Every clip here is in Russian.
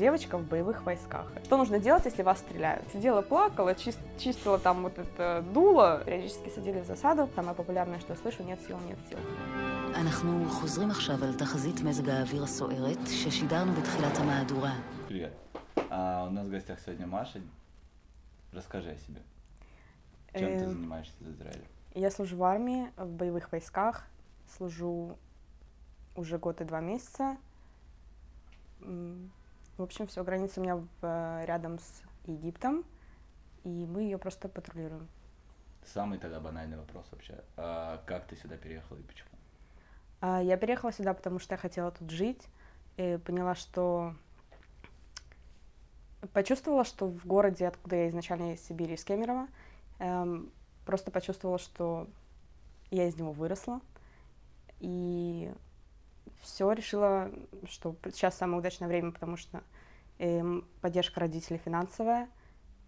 девочка в боевых войсках. Что нужно делать, если вас стреляют? Сидела, плакала, чис- чистила там вот это дуло, периодически садили в засаду. Самое популярное, что я слышу, нет сил, нет сил. אנחנו חוזרים עכשיו על тахазит מזג האוויר הסוערת ששידרנו בתחילת המהדורה. Привет. А, у нас в гостях сегодня Маша. Расскажи о себе. Чем ты Эм, занимаешься в Израиле? Я служу в армии, в боевых войсках. Служу уже год и два месяца. В общем, все, граница у меня в- рядом с Египтом, и мы ее просто патрулируем. Самый тогда банальный вопрос вообще. А как ты сюда переехала и почему? А, Я переехала сюда, потому что я хотела тут жить. И поняла, что... Почувствовала, что в городе, откуда я изначально из Сибири, из Кемерово, эм, просто почувствовала, что я из него выросла. И все решила, что сейчас самое удачное время, потому что эм, поддержка родителей финансовая,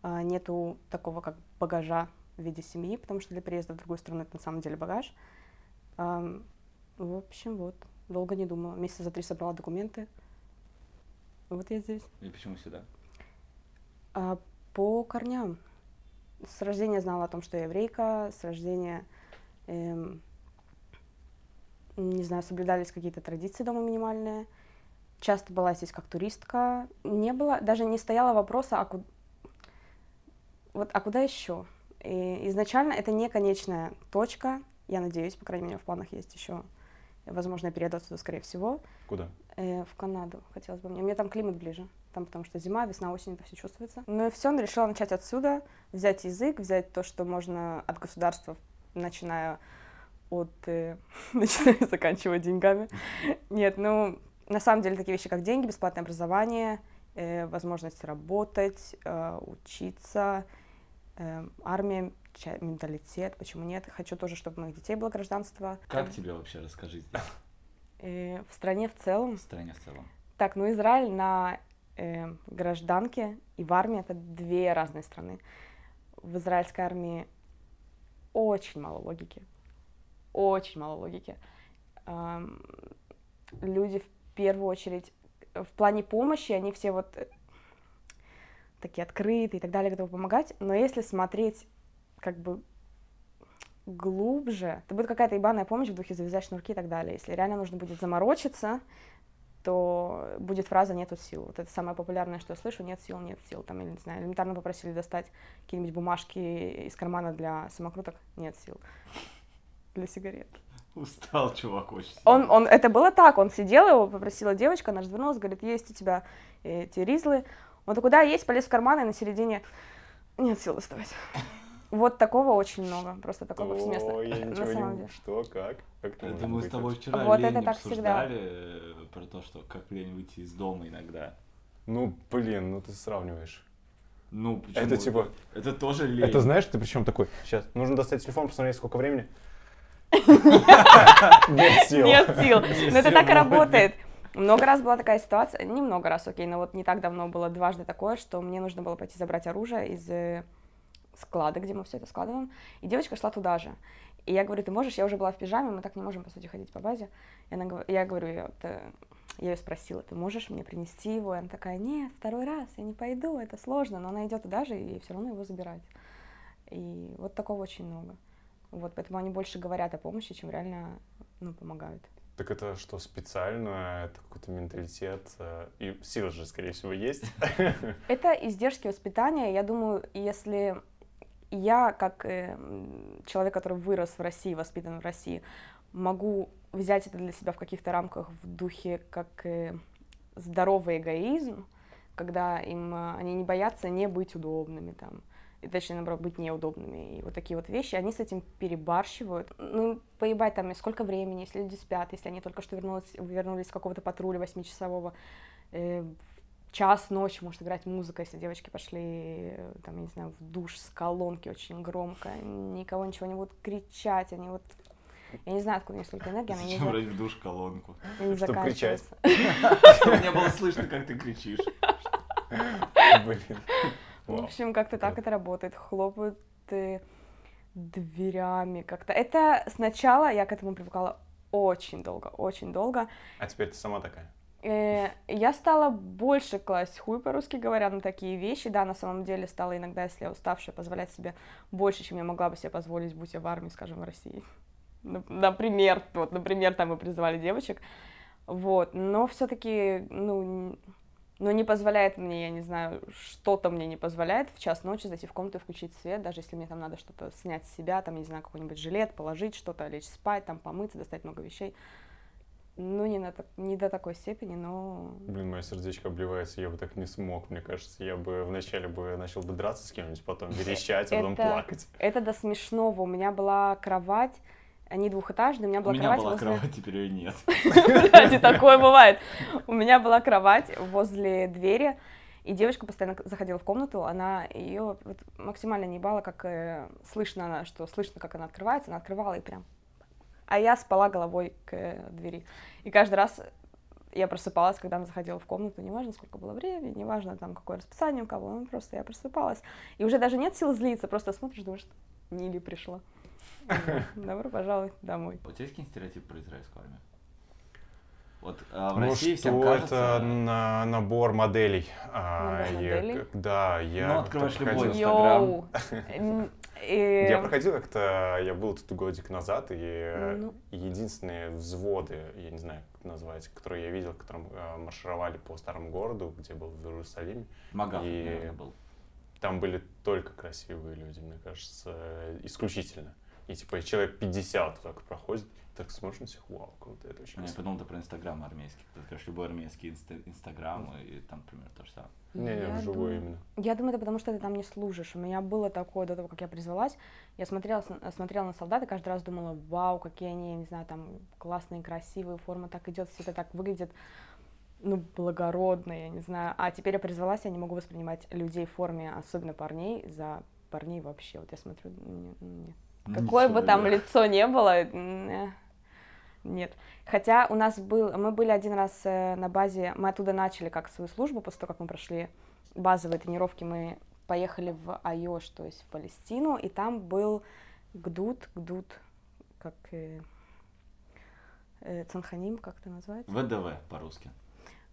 а, нету такого как багажа в виде семьи, потому что для переезда в другую страну это на самом деле багаж. В общем, вот. Долго не думала. Месяца за три собрала документы. Вот я здесь. И почему сюда? А, по корням. С рождения знала о том, что я еврейка. С рождения, эм, не знаю, соблюдались какие-то традиции дома минимальные. Часто была здесь как туристка. Не было, даже не стояло вопроса, а, ку- вот, а куда еще? И изначально это не конечная точка. Я надеюсь, по крайней мере, в планах есть еще, возможно, я перееду отсюда, скорее всего. Куда? Э, в Канаду хотелось бы мне. Мне там климат ближе. Там потому что зима, весна, осень, это все чувствуется. Ну и все, решила начать отсюда, взять язык, взять то, что можно от государства, начиная от... э, начиная и заканчивая деньгами. Нет, ну, на самом деле такие вещи, как деньги, бесплатное образование, э, возможность работать, э, учиться, э, армия, ча- менталитет, почему нет. Хочу тоже, чтобы у моих детей было гражданство. Как тебе вообще, расскажи Э, в стране в целом в стране в целом? Так, ну Израиль на э, гражданке и в армии это две разные страны. В израильской армии очень мало логики. Очень мало логики. Люди в первую очередь в плане помощи, они все вот э, такие открытые и так далее, готовы помогать. Но если смотреть как бы глубже, то будет какая-то ебаная помощь в духе завязать шнурки и так далее. Если реально нужно будет заморочиться, то будет фраза «нету сил». Вот это самое популярное, что я слышу «нет сил, нет сил». Там, я не знаю, элементарно попросили достать какие-нибудь бумажки из кармана для самокруток «нет сил». Для сигарет. Устал, чувак, очень. Он, он, это было так, он сидел, его попросила девочка, она развернулась, говорит, есть у тебя эти ризлы. Он такой, да, есть, полез в карман, и на середине нет сил доставать. Вот такого очень много, просто такого повсеместно. Ой, я на ничего самом не... деле. Что, как? Как это Это мы с тобой вчера Вот лень это так всегда. обсуждали э, про то, что как лень выйти из дома иногда. Ну, блин, ну ты сравниваешь. Ну, почему? Это типа... Это тоже лень. Это знаешь, ты причем такой, сейчас, нужно достать телефон, посмотреть, сколько времени. Нет сил. Нет сил. Но это так и работает. Много раз была такая ситуация, не много раз, окей, но вот не так давно было дважды такое, что мне нужно было пойти забрать оружие из э, склада, где мы все это складываем, и девочка шла туда же. И я говорю, ты можешь, я уже была в пижаме, мы так не можем, по сути, ходить по базе. И она, я говорю, я, вот, э, я ее спросила, ты можешь мне принести его? И она такая, нет, второй раз, я не пойду, это сложно, но она идет туда же и все равно его забирать. И вот такого очень много. Вот, поэтому они больше говорят о помощи, чем реально ну, помогают. Так это что, специально? Это какой-то менталитет? э, И сила же, скорее всего, есть. Это издержки воспитания. Я думаю, если я, как э, человек, который вырос в России, воспитан в России, могу взять это для себя в каких-то рамках в духе как э, здоровый эгоизм, когда им они не боятся не быть удобными там, и точнее, наоборот, быть неудобными. И вот такие вот вещи, они с этим перебарщивают. Ну, поебать там, и сколько времени, если люди спят, если они только что вернулись, вернулись с какого-то патруля восьмичасового, э, час ночи может играть музыка, если девочки пошли, э, там, я не знаю, в душ с колонки очень громко, никого ничего не будут кричать, они вот... Я не знаю, откуда у них столько энергии, она не, Зачем за- брать в душ колонку? не Чтоб кричать. заканчивается. Чтобы не было слышно, как ты кричишь. Блин. В Вау. общем, как-то так это работает. Хлопают дверями как-то. Это сначала я к этому привыкала очень долго, очень долго. А теперь ты сама такая. Э, я стала больше класть хуй по-русски говоря на такие вещи. Да, на самом деле стала иногда, если я уставшая, позволять себе больше, чем я могла бы себе позволить, будь я в армии, скажем, в России. Нап- Например, вот, например, там мы призывали девочек. Вот, но все-таки, ну, н- ну, не позволяет мне, я не знаю, что-то мне не позволяет в час ночи зайти в комнату и включить свет, даже если мне там надо что-то снять с себя, там, не знаю, какой-нибудь жилет, положить что-то, лечь спать, там, помыться, достать много вещей. Ну, не, на, не до такой степени, но... Блин, мое сердечко обливается, я бы так не смог, мне кажется. Я бы вначале бы начал бы драться с кем-нибудь, потом верещать, а потом плакать. Это до смешного. У меня была кровать, они двухэтажные, у меня У была меня кровать была возле... кровать, теперь ее нет. Кстати, такое бывает. У меня была кровать возле двери, и девочка постоянно заходила в комнату, она ее максимально не ебала, как э, слышно она, что слышно, как она открывается, она открывала и прям... А я спала головой к э, двери. И каждый раз я просыпалась, когда она заходила в комнату, неважно, сколько было времени, неважно, там, какое расписание у кого, ну, просто я просыпалась. И уже даже нет сил злиться, просто смотришь, думаешь, Нили пришла. Добро пожаловать домой. У тебя есть какие-нибудь стереотипы про израильскую армию? Вот а, в Ну, России всем что кажется... это на набор моделей. А, Набор я моделей? да, я... Ну, открываешь любой проходил- Инстаграм. Э, Я проходил как-то, я был тут годик назад, и Ну. единственные взводы, я не знаю, как это назвать, которые я видел, которым э, маршировали по старому городу, где был в Иерусалиме, Магав, И- наверное, был. там были только красивые люди, мне кажется, э, исключительно. И типа человек 50 так проходит, так смотришь на всех, вау, круто, это очень Ну, Я красиво. подумал, ты про Инстаграм армейский. Ты скажешь, любой армейский инста- Инстаграм, и там, например, то же самое. Не, не, я вживую думаю- именно. Я думаю, это потому, что ты там не служишь. У меня было такое до того, как я призвалась. Я смотрела, смотрела на солдат и каждый раз думала, вау, какие они, я не знаю, там классные, красивые, форма так идет, все это так выглядит, ну, благородно, я не знаю. А теперь я призвалась, я не могу воспринимать людей в форме, особенно парней, за парней вообще. Вот я смотрю, не- нет. Какое бы Ничего там себе. лицо не было, э, нет. Хотя у нас был, мы были один раз э, на базе, мы оттуда начали как свою службу, после того, как мы прошли базовые тренировки, мы поехали в Айош, то есть в Палестину, и там был ГДУД, ГДУД, как э, э, Цанханим, как это называется? ВДВ по-русски.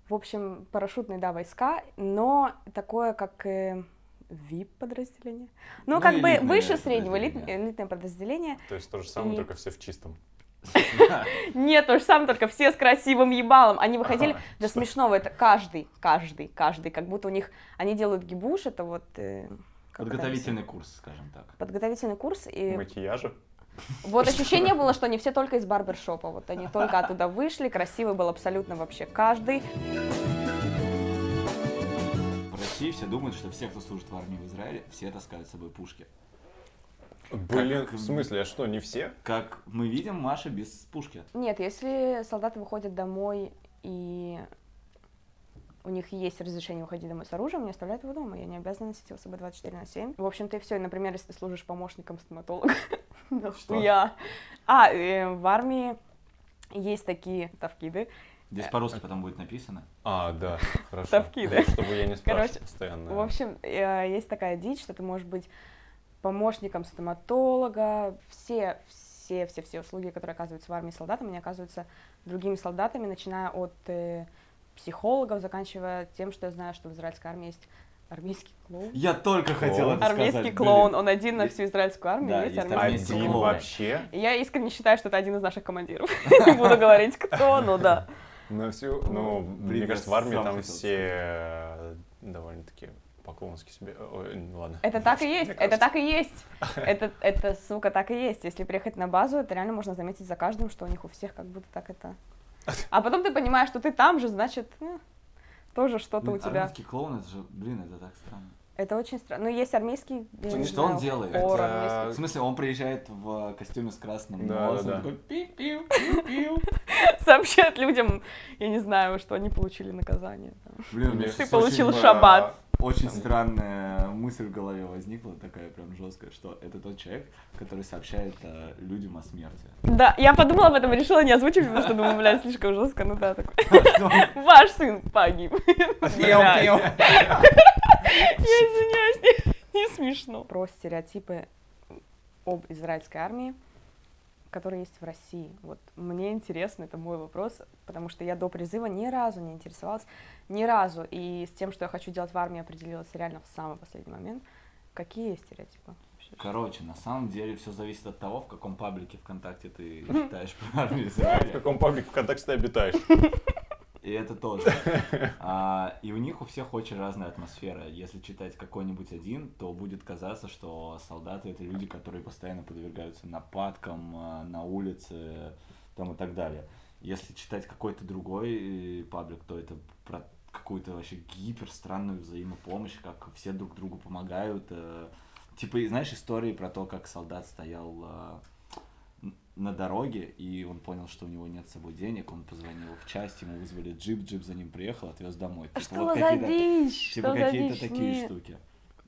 В общем, парашютные, да, войска, но такое, как э, ВИП-подразделение. Ну, Ну, как бы элитное выше среднего, элит- подразделение. элитное подразделение. То есть то же самое, И- только все в чистом. Нет, то же самое, только все с красивым ебалом. Они выходили до смешного, это каждый, каждый, каждый, как будто у них, они делают гибуш, это вот... э, Подготовительный курс, скажем так. Подготовительный курс, и Макияжа. вот ощущение было, что они все только из барбершопа, вот они только оттуда вышли, красивый был абсолютно вообще каждый. России все думают, что все, кто служит в армии в Израиле, все таскают с собой пушки. Блин, Как- в смысле, а что, не все? Как мы видим, Маша без пушки. Нет, если солдаты выходят домой и у них есть разрешение выходить домой с оружием, они оставляют его дома. Я не обязана носить его с собой 24 на 7. В общем-то и все. Например, если ты служишь помощником стоматолога. Нахуя? А, э, в армии есть такие тавкиды. Здесь по-русски потом будет написано. А, да, хорошо. Совки, да? Чтобы я не спрашивал постоянно. В общем, э, есть такая дичь, что ты можешь быть помощником стоматолога. Все, все, все, все услуги, которые оказываются в армии солдатам, они оказываются другими солдатами, начиная от э, психологов, заканчивая тем, что я знаю, что в израильской армии есть армейский клоун. Я только хотел это Армейский сказать. клоун, блин. он один на всю израильскую армию, Да, есть есть армейский армейский Один клоун. клоун. вообще? Я искренне считаю, что это один из наших командиров. Не буду говорить, кто, но да. На всю, ну, Блин, мне кажется, в армии там все э, довольно-таки поклонски себе. Ой, ну ладно. Это так и есть, это так и есть. Это, это, сука, так и есть. Если приехать на базу, это реально можно заметить за каждым, что у них у всех как будто так это... А потом ты понимаешь, что ты там же, значит, э, тоже что-то у тебя. Армейский клоун, это же, блин, это так странно. Это очень странно. Ну, есть армейский, не Что он делает? хор Это-. В смысле, он приезжает в костюме с красным Да, носом, да, да. такой пиу-пиу, пиу-пиу. Сообщает людям, я не знаю, что они получили наказание. Блин, Ты получил шаббат. Очень странная мысль в голове возникла, такая прям жесткая, что это тот человек, который сообщает э, людям о смерти. Да, я подумала об этом и решила не озвучивать, потому что думаю, блядь, слишком жестко, ну да, такой. Ваш сын погиб. Я извиняюсь, не смешно. Про стереотипы об израильской армии. Которые есть в России? Вот мне интересно, это мой вопрос, потому что я до призыва ни разу не интересовалась, ни разу, и с тем, что я хочу делать в армии, определилась реально в самый последний момент. Какие стереотипы? Короче, на самом деле все зависит от того, в каком паблике ВКонтакте ты читаешь про армию. В каком паблике ВКонтакте ты обитаешь? И это тоже. А, и у них у всех очень разная атмосфера. Если читать какой-нибудь один, то будет казаться, что солдаты это люди, которые постоянно подвергаются нападкам а, на улице там, и так далее. Если читать какой-то другой э, паблик, то это про какую-то вообще гипер странную взаимопомощь, как все друг другу помогают. э, Типа, знаешь, истории про то, как солдат стоял а, на дороге, и он понял, что у него нет с собой денег, он позвонил в часть, ему вызвали джип, джип за ним приехал, отвез домой. Типа, Что вот за дичь? Типа Что за какие-то такие Нет. штуки.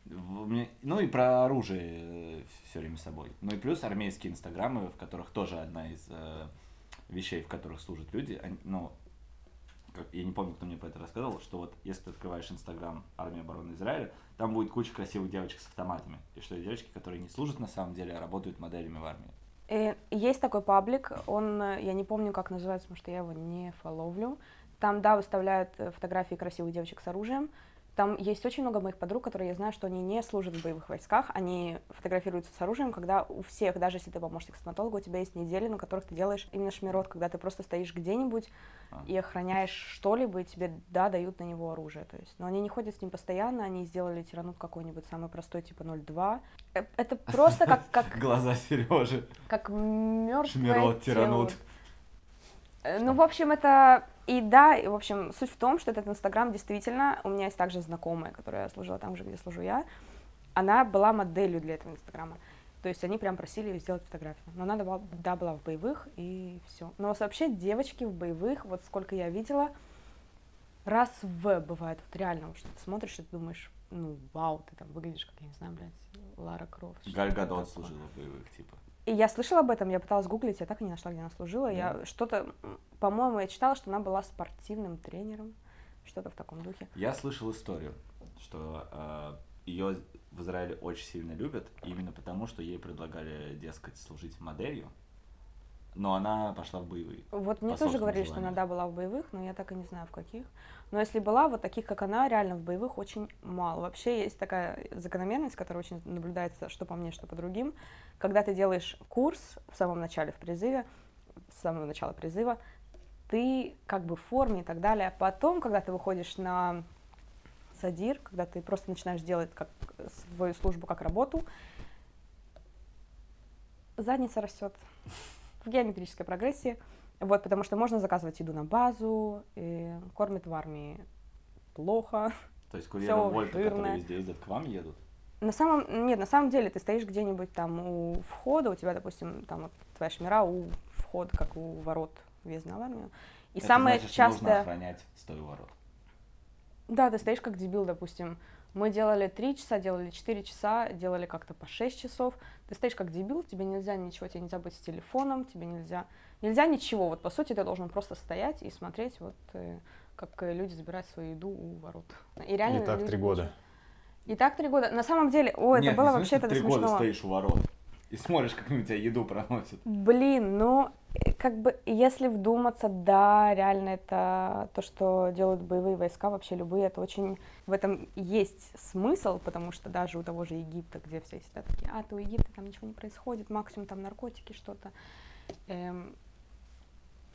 Ну и про оружие все время с собой. Ну и плюс армейские инстаграмы, в которых тоже одна из э, вещей, в которых служат люди, они- ну, как- я не помню, кто мне про это рассказывал, что вот если ты открываешь инстаграм армии обороны Израиля, там будет куча красивых девочек с автоматами. И что это девочки, которые не служат на самом деле, а работают моделями в армии. Э, Есть такой паблик, он, э, я не помню, как называется, потому что я его не фоловлю. Там, да, выставляют э, фотографии красивых девочек с оружием. Там есть очень много моих подруг, которые я знаю, что они не служат в боевых войсках, они фотографируются с оружием, когда у всех, даже если ты помощник стоматолога, у тебя есть недели, на которых ты делаешь именно шмирот, когда ты просто стоишь где-нибудь А. и охраняешь что-либо, и тебе, да, дают на него оружие. То есть, но они не ходят с ним постоянно, они сделали тиранут какой-нибудь самый простой, типа 0.2. Э, Это просто как, как Глаза Сережи. как мертвое Шмирот, тиранут. Ну, в общем, это и да, и, в общем, суть в том, что этот Инстаграм действительно, у меня есть также знакомая, которая служила там же, где служу я, она была моделью для этого Инстаграма. То есть они прям просили ее сделать фотографию. Но она, была- да, была в боевых, и все. Но вообще девочки в боевых, вот сколько я видела, раз в бывает, вот реально, вот что ты смотришь, и ты думаешь, ну, вау, ты там выглядишь, как, я не знаю, блядь, Лара Крофт. Галь что-то Гадот такое. служила в боевых, типа. И я слышала об этом, я пыталась гуглить, я так и не нашла, где она служила. Я Да. что-то, м, по-моему, я читала, что она была спортивным тренером, что-то в таком духе. Я слышал историю, что ее в Израиле очень сильно любят, именно потому, что ей предлагали, дескать, служить моделью, но она пошла в боевые. Вот мне тоже говорили, что она желанию. да, была в боевых, но я так и не знаю, в каких. Но если была, вот таких, как она, реально в боевых очень мало. Вообще есть такая закономерность, которая очень наблюдается, что по мне, что по другим. Когда ты делаешь курс в самом начале в призыве, с самого начала призыва, ты как бы в форме и так далее. Потом, когда ты выходишь на садир, когда ты просто начинаешь делать как свою службу как работу, задница растет в геометрической прогрессии. Вот, потому что можно заказывать еду на базу, и кормят в армии плохо. То есть курьеры Вольта, жирное. которые везде ездят, к вам едут? На самом, нет, на самом деле ты стоишь где-нибудь там у входа, у тебя, допустим, там вот твоя шмира у входа, как у ворот въезда в армию. И Это самое значит, что нужно частое... охранять стой у ворот. Да, ты стоишь как дебил, допустим. Мы делали 3 часа, делали 4 часа, делали как-то по 6 часов. Ты стоишь как дебил, тебе нельзя ничего, тебе нельзя быть с телефоном, тебе нельзя... Нельзя ничего. Вот по сути ты должен просто стоять и смотреть, вот э, как э, люди забирают свою еду у ворот. И реально И так три года. И так три года. На самом деле, о, это Нет, было это ты до три года стоишь у ворот и смотришь, как у тебя еду проносят. Блин, ну, как бы, если вдуматься, да, реально это то, что делают боевые войска, вообще любые, это очень, в этом есть смысл, потому что даже у того же Египта, где все сидят такие, а, ты у Египта, там ничего не происходит, максимум там наркотики, что-то. Эм,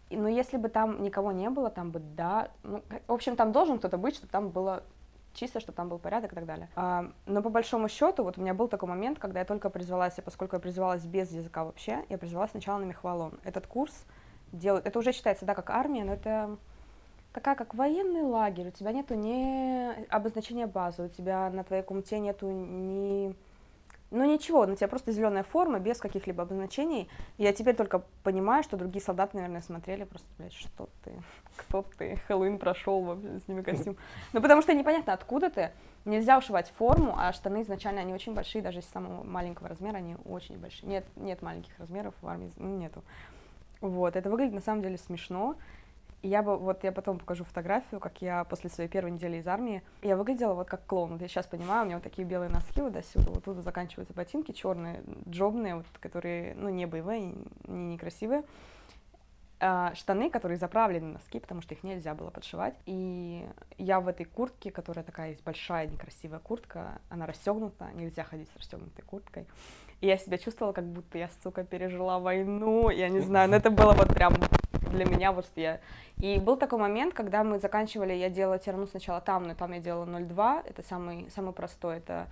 но если бы там никого не было, там бы, да, ну, в общем, там должен кто-то быть, чтобы там было чисто, чтобы там был порядок и так далее. А, но по большому счету, вот у меня был такой момент, когда я только призвалась, и поскольку я призвалась без языка вообще, я призвалась сначала на мехвалон. Этот курс делают, это уже считается, да, как армия, но это такая, как военный лагерь. У тебя нету ни обозначения базы, у тебя на твоей кумте нету ни... Ну ничего, на тебя просто зеленая форма, без каких-либо обозначений. Я теперь только понимаю, что другие солдаты, наверное, смотрели просто, блядь, что ты, кто ты, Хэллоуин прошел, вообще, сними костюм. Ну потому что непонятно, откуда ты. Нельзя ушивать форму, а штаны изначально, они очень большие, даже из самого маленького размера, они очень большие. Нет, нет маленьких размеров в армии, ну, нету. Вот, это выглядит на самом деле смешно. И я бы, вот я потом покажу фотографию, как я после своей первой недели из армии, я выглядела вот как клоун. Вот я сейчас понимаю, у меня вот такие белые носки вот до вот тут заканчиваются ботинки черные, джобные, вот, которые, ну, не боевые, не некрасивые. А, штаны, которые заправлены носки, потому что их нельзя было подшивать. И я в этой куртке, которая такая есть большая, некрасивая куртка, она расстегнута, нельзя ходить с расстегнутой курткой. И я себя чувствовала, как будто я, сука, пережила войну, я не знаю, но это было вот прям для меня вот что я... И был такой момент, когда мы заканчивали, я делала тирану сначала там, но там я делала 0,2, это самый, самый простой, это...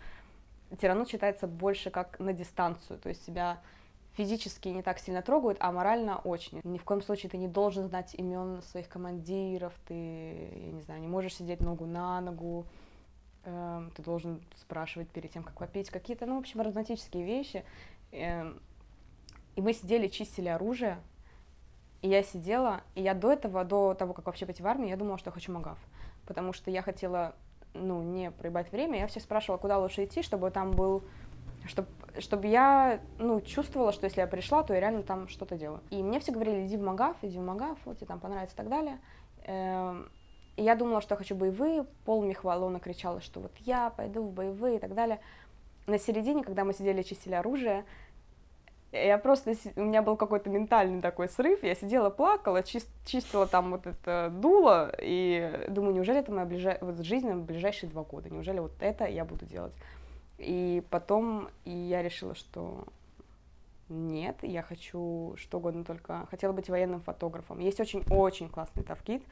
Тиранут считается больше как на дистанцию, то есть себя физически не так сильно трогают, а морально очень. Ни в коем случае ты не должен знать имен своих командиров, ты, я не знаю, не можешь сидеть ногу на ногу, э, ты должен спрашивать перед тем, как попить, какие-то, ну, в общем, романтические вещи. Э, и мы сидели, чистили оружие, и я сидела, и я до этого, до того, как вообще пойти в армию, я думала, что я хочу МАГАФ, потому что я хотела, ну, не проебать время, я всех спрашивала, куда лучше идти, чтобы там был, чтобы, чтобы я, ну, чувствовала, что если я пришла, то я реально там что-то делаю. И мне все говорили, иди в МАГАФ, иди в МАГАФ, вот тебе там понравится и так далее. И я думала, что хочу боевые, пол Михвалона кричала, что вот я пойду в боевые и так далее. На середине, когда мы сидели чистили оружие, я просто, у меня был какой-то ментальный такой срыв, я сидела, плакала, чист, чистила там вот это дуло, и думаю, неужели это моя ближай... вот жизнь на ближайшие два года, неужели вот это я буду делать? И потом и я решила, что нет, я хочу что угодно, только хотела быть военным фотографом. Есть очень-очень классный тавкит,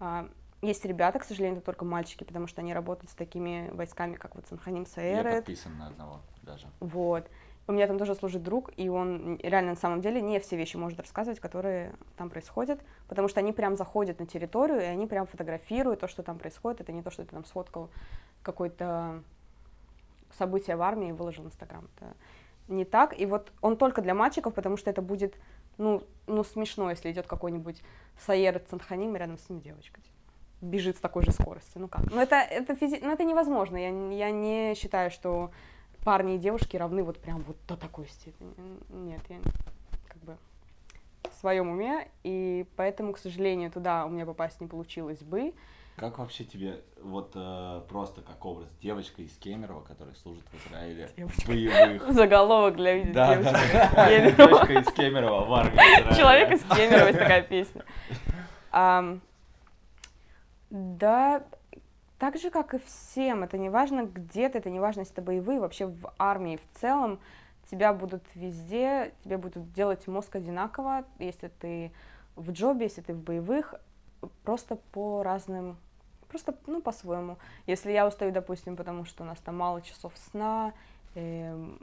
а, есть ребята, к сожалению, это только мальчики, потому что они работают с такими войсками, как вот Санханим Саэрет. Я подписан на одного даже. Вот. У меня там тоже служит друг, и он реально на самом деле не все вещи может рассказывать, которые там происходят, потому что они прям заходят на территорию, и они прям фотографируют то, что там происходит. Это не то, что ты там сфоткал какое-то событие в армии и выложил в Инстаграм. Это не так. И вот он только для мальчиков, потому что это будет, ну, ну смешно, если идет какой-нибудь Саер Цанханим рядом с ним девочка. Бежит с такой же скоростью. Ну как? Ну это, это, физи... ну, это невозможно. Я, я не считаю, что парни и девушки равны вот прям вот до такой степени. Нет, я как бы в своем уме, и поэтому, к сожалению, туда у меня попасть не получилось бы. Как вообще тебе, вот э, просто как образ, девочка из Кемерово, которая служит в Израиле, девочка. боевых. Заголовок для видео. Да, девочка да, из. Кемерово. Девочка из Кемерово в армии. Человек из Кемерово, есть такая песня. Да, так же, как и всем, это не важно где ты, это не важно, если это боевые, вообще в армии в целом тебя будут везде, тебе будут делать мозг одинаково, если ты в джобе, если ты в боевых, просто по разным, просто, ну, по-своему. Если я устаю, допустим, потому что у нас там мало часов сна, эм,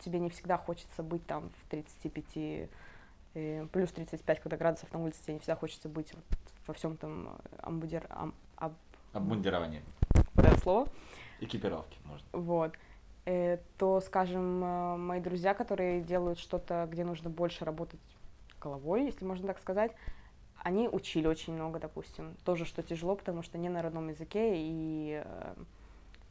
тебе не всегда хочется быть там в 35, э, плюс 35, когда градусов на улице, тебе не всегда хочется быть вот во всем там амбудер, ам, об, Обмундирование. вот это слово, Экипировки, может. вот, э, то, скажем, э, мои друзья, которые делают что-то, где нужно больше работать головой, если можно так сказать, они учили очень много, допустим, тоже, что тяжело, потому что не на родном языке, и э,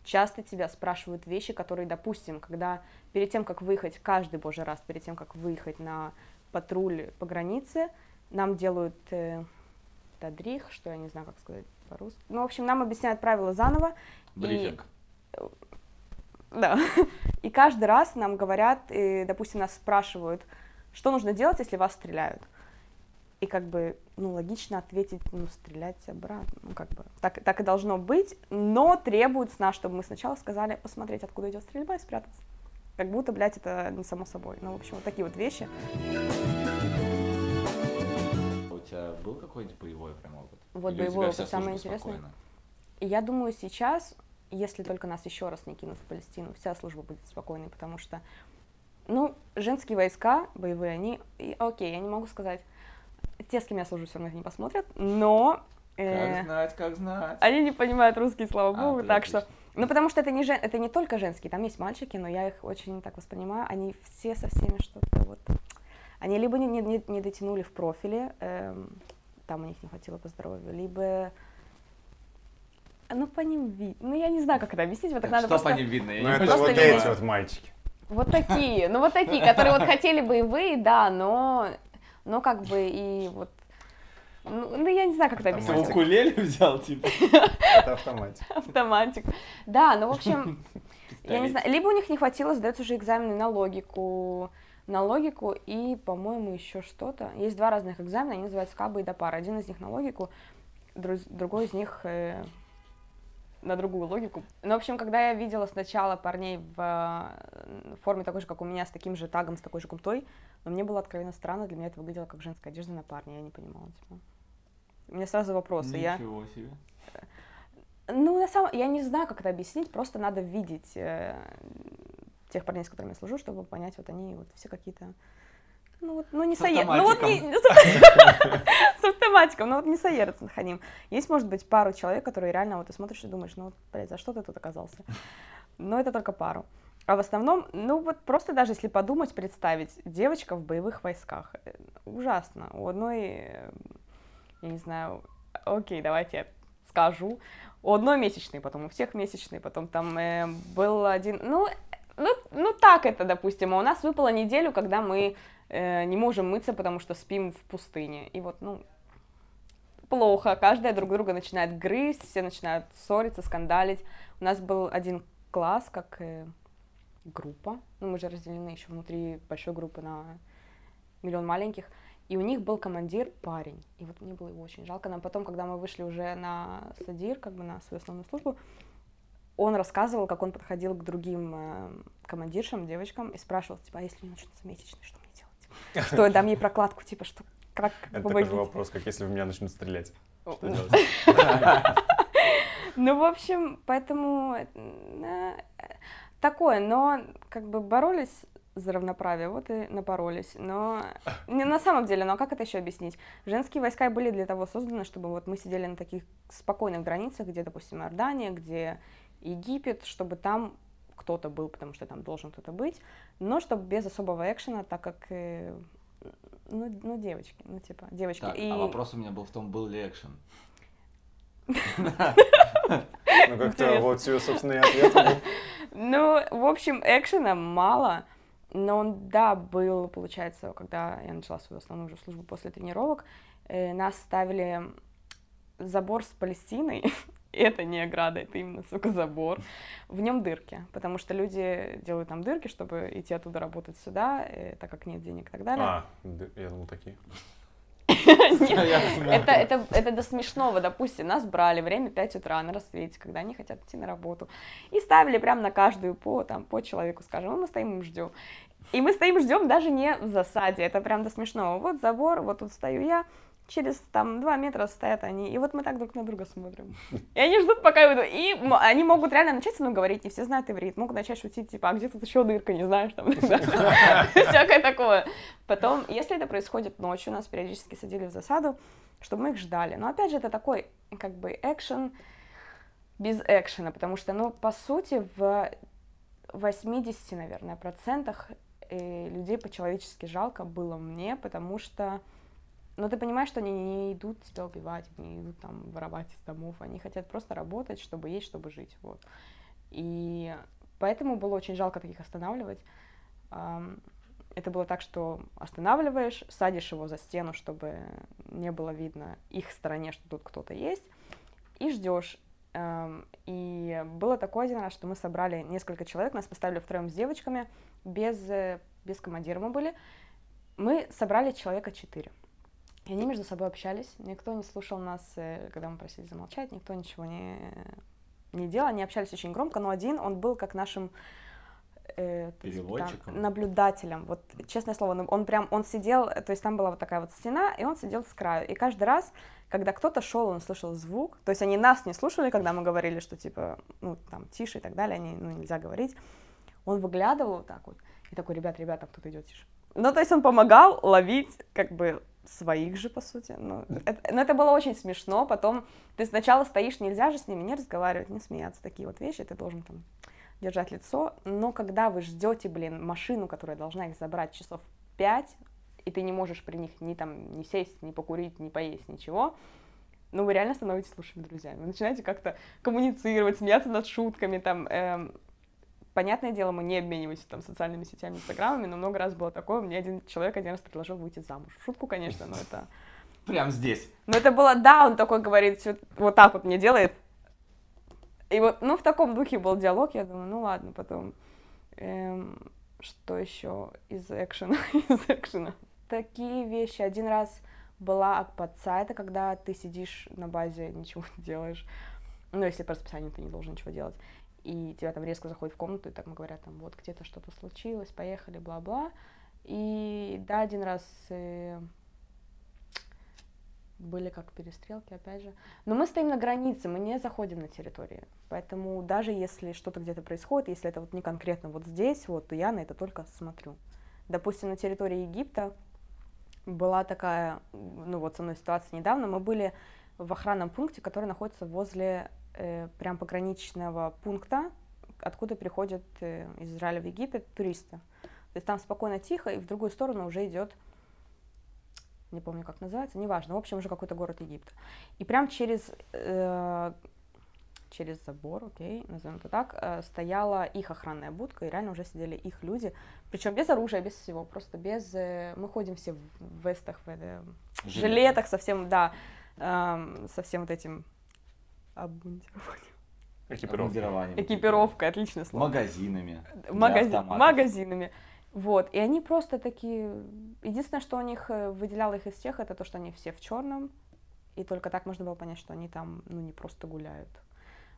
часто тебя спрашивают вещи, которые, допустим, когда перед тем, как выехать, каждый божий раз, перед тем, как выехать на патруль по границе, нам делают э, тадрих, что я не знаю, как сказать по-русски. Ну, в общем, нам объясняют правила заново. Брифинг. Да. И каждый раз нам говорят, и, допустим, нас спрашивают, что нужно делать, если вас стреляют. И как бы, ну, логично ответить, ну, стрелять обратно. Ну, как бы, так, так и должно быть, но требуют с нас, чтобы мы сначала сказали, посмотреть, откуда идет стрельба и спрятаться. Как будто, блядь, это не само собой. Ну, в общем, вот такие вот вещи. Тебя был какой-нибудь боевой прям опыт? Вот Или боевой опыт самое интересное. я думаю, сейчас, если только нас еще раз не кинут в Палестину, вся служба будет спокойной, потому что, ну, женские войска боевые, они, и, окей, я не могу сказать, те, с кем я служу, все равно их не посмотрят, но э, Как знать, как знать. они не понимают русский, слава А, богу, тогда так что, отлично. ну, потому что это не, жен- это не только женские, там есть мальчики, но я их очень так воспринимаю, они все со всеми что-то вот, они либо не, не, не- не дотянули в профиле, эм, там у них не хватило по здоровью, либо ну, по ним видно. Ну, я не знаю, как это объяснить. Вот так Так надо что просто... по ним видно? Я Ну, не это просто вот эти вот мальчики. Вот такие, ну, вот такие, которые вот хотели боевые, да, но, но как бы и вот Ну, ну, я не знаю, как это Ты объяснить. Автоматик. укулеле взял, типа? Это автоматик. Автоматик. Да, ну, в общем, я не знаю, либо у них не хватило сдать уже экзамены на логику, на логику и, по-моему, еще что-то. Есть два разных экзамена, они называются КАБы и ДОПАР. Один из них на логику, другой из них э, на другую логику. Ну, в общем, когда я видела сначала парней в э, форме такой же, как у меня, с таким же тагом, с такой же крутой, но мне было откровенно странно, для меня это выглядело как женская одежда на парня, я не понимала, типа. У меня сразу вопросы. Я... Ничего себе. Ну, на самом я не знаю, как это объяснить, просто надо видеть э, тех парней, с которыми я служу, чтобы понять, вот они вот все какие-то, ну вот, ну не С сое- ну вот не, с автоматиком, ну вот не соерц Ханим. Есть, может быть, пару человек, которые реально вот ты смотришь и думаешь, ну вот, блядь, за что ты тут оказался? Но это только пару. А в основном, ну вот просто даже если подумать, представить, девочка в боевых войсках, ужасно. У одной, э, я не знаю, окей, давайте я скажу, у одной месячные, потом у всех месячные, потом там э, был один, ну, ну, ну так это, допустим, а у нас выпала неделю, когда мы э, не можем мыться, потому что спим в пустыне, и вот, ну, плохо, каждая друг друга начинает грызть, все начинают ссориться, скандалить. У нас был один класс, как э, группа, ну, мы же разделены еще внутри большой группы на миллион маленьких, и у них был командир парень, и вот мне было его очень жалко. Нам потом, когда мы вышли уже на садир, как бы на свою основную службу, он рассказывал, как он подходил к другим э, командиршам, девочкам, и спрашивал, типа, а если у меня начнутся месячные, что мне делать? Что, я дам ей прокладку, типа, что, как, Это такой же вопрос, как если в меня начнут стрелять. Что делать? Ну, в общем, поэтому э, такое, но как бы боролись за равноправие, вот и напоролись. Но не на самом деле, но как это еще объяснить? Женские войска были для того созданы, чтобы вот мы сидели на таких спокойных границах, где, допустим, Иордания, где Египет, чтобы там кто-то был, потому что там должен кто-то быть, но чтобы без особого экшена, так как, э, ну, ну, девочки, ну, типа, девочки. Так, И- а вопрос у меня был в том, был ли экшен. Ну, как-то вот все, собственно, и ответ. Ну, в общем, экшена мало, но он, да, был, получается, когда я начала свою основную уже службу после тренировок, э, нас ставили забор с Палестиной, это не ограда, это именно, сука, забор, в нем дырки, потому что люди делают там дырки, чтобы идти оттуда работать сюда, э, так как нет денег и так далее. А, я думал, такие. Нет, это, это, это до смешного. Допустим, нас брали время 5 утра на рассвете, когда они хотят идти на работу, и ставили прям на каждую по, там, по человеку, скажем, ну, мы стоим и ждем. И мы стоим ждем даже не в засаде, это прям до смешного. Вот забор, вот тут стою я, через там два метра стоят они, и вот мы так друг на друга смотрим. И они ждут, пока я выйду. И они могут реально начать со мной говорить, не все знают иврит, могут начать шутить, типа, а где тут еще дырка, не знаешь, там, всякое такое. Потом, если это происходит ночью, нас периодически садили в засаду, чтобы мы их ждали. Но опять же, это такой, как бы, экшен без экшена, потому что, ну, по сути, в 80, наверное, процентах э, людей по-человечески жалко было мне, потому что, ну, ты понимаешь, что они не идут тебя убивать, не идут там воровать из домов, они хотят просто работать, чтобы есть, чтобы жить, вот. И поэтому было очень жалко таких останавливать. Это было так, что останавливаешь, садишь его за стену, чтобы не было видно их стороне, что тут кто-то есть, и ждешь. И было такое один раз, что мы собрали несколько человек, нас поставили втроем с девочками, без, э, без командира мы были. Мы собрали человека четыре. И они между собой общались, никто не слушал нас, э, когда мы просили замолчать, никто ничего не, не делал, они общались очень громко, но один, он был как нашим э, Переводчиком? там, наблюдателем. Вот, честное слово, он прям, он сидел, то есть там была вот такая вот стена, и он сидел с краю. И каждый раз, когда кто-то шел, он слышал звук, то есть они нас не слушали, когда мы говорили, что типа, ну, там, тише и так далее, они, ну, нельзя говорить. Он выглядывал вот так вот, и такой, ребят, ребят, там кто-то идет тише. Ну, то есть он помогал ловить, как бы, своих же, по сути. Ну, это, но это было очень смешно. Потом ты сначала стоишь, нельзя же с ними не разговаривать, не смеяться. Такие вот вещи, ты должен там держать лицо. Но когда вы ждете, блин, машину, которая должна их забрать часов 5, и ты не можешь при них ни там не сесть, ни покурить, ни поесть, ничего, ну, вы реально становитесь лучшими друзьями. Вы начинаете как-то коммуницировать, смеяться над шутками, там, эм, Понятное дело, мы не обмениваемся там социальными сетями, инстаграмами, но много раз было такое. Мне один человек один раз предложил выйти замуж. Шутку, конечно, но это Прям здесь. Но это было, да, он такой говорит, вот так вот мне делает. И вот, ну, в таком духе был диалог, я думаю, ну ладно, потом. Эм, что еще из экшена? из экшена. Такие вещи. Один раз была акпаца, это когда ты сидишь на базе, ничего не делаешь. Ну, если по расписанию ты не должен ничего делать. И тебя там резко заходят в комнату, и так говорят, там, вот где-то что-то случилось, поехали, бла-бла. И да, один раз э, были как перестрелки, опять же. Но мы стоим на границе, мы не заходим на территории. Поэтому даже если что-то где-то происходит, если это вот не конкретно вот здесь, вот, то я на это только смотрю. Допустим, на территории Египта была такая, ну вот со мной ситуация недавно, мы были в охранном пункте, который находится возле э, прям пограничного пункта, откуда приходят э, из Израиля в Египет туристы. То есть там спокойно, тихо, и в другую сторону уже идет не помню, как называется, неважно, в общем, уже какой-то город Египта. И прям через, э, через забор, окей, назовем это так, э, стояла их охранная будка, и реально уже сидели их люди, причем без оружия, без всего, просто без... э, мы ходим все в вестах, в э, жилетах, совсем, да, эм, со всем вот этим обмундированием. Экипировка. Обмундированием. Экипировка, отличное слово. Магазинами. для Магази- автоматов. магазинами. Вот, и они просто такие... Единственное, что у них э, выделяло их из всех, это то, что они все в черном, и только так можно было понять, что они там, ну, не просто гуляют.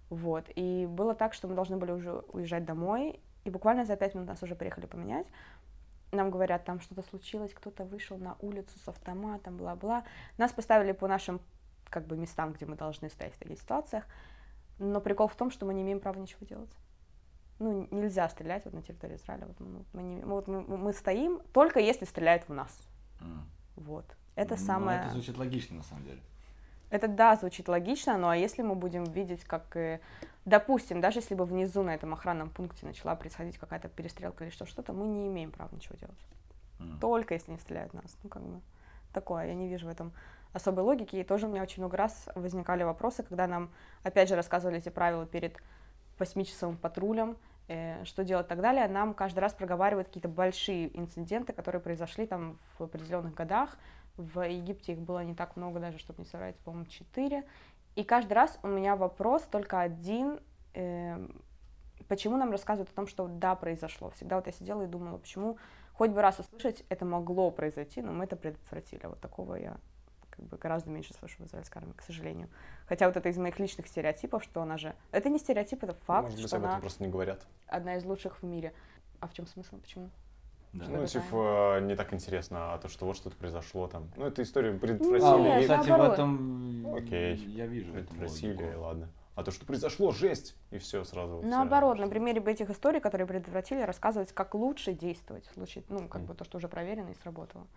Вот, и было так, что мы должны были уже уезжать домой, и буквально за пять минут нас уже приехали поменять. Нам говорят, там что-то случилось, кто-то вышел на улицу с автоматом, бла-бла. Нас поставили по нашим, как бы, местам, где мы должны стоять в таких ситуациях. Но прикол в том, что мы не имеем права ничего делать ну, нельзя стрелять вот на территории Израиля. Вот мы, мы не- вот мы, мы стоим только если стреляют в нас. М. Вот. Это Ну, самое... Это звучит логично, на самом деле. Это да, звучит логично, ну а если мы будем видеть, как, допустим, даже если бы внизу на этом охранном пункте начала происходить какая-то перестрелка или что- что-то, мы не имеем права ничего делать. М. Только если не стреляют в нас. Ну, как бы такое, я не вижу в этом особой логики. И тоже у меня очень много раз возникали вопросы, когда нам, опять же, рассказывали эти правила перед восьмичасовым патрулем, э, что делать и так далее. Нам каждый раз проговаривают какие-то большие инциденты, которые произошли там в определенных годах. В Египте их было не так много даже, чтобы не соврать, по-моему, четыре. И каждый раз у меня вопрос только один, эм, почему нам рассказывают о том, что да, произошло. Всегда вот я сидела и думала, почему хоть бы раз услышать, это могло произойти, но мы это предотвратили. Вот такого я как бы гораздо меньше слышу в израильской армии, к сожалению. Хотя вот это из моих личных стереотипов, что она же... Это не стереотип, это факт, Может быть, что об этом она просто не говорят. одна из лучших в мире. А в чем смысл? Почему? Да. Ну, типа, не так интересно, а то, что вот что-то произошло там. Ну, это история А, предотвратили. и- кстати, в этом Окей. я вижу Предотвратили, ладно. А то, что произошло, жесть, и все сразу. Наоборот, на примере бы этих историй, которые предотвратили, рассказывать, как лучше действовать в случае, ну, как Мгм. бы то, что уже проверено и сработало.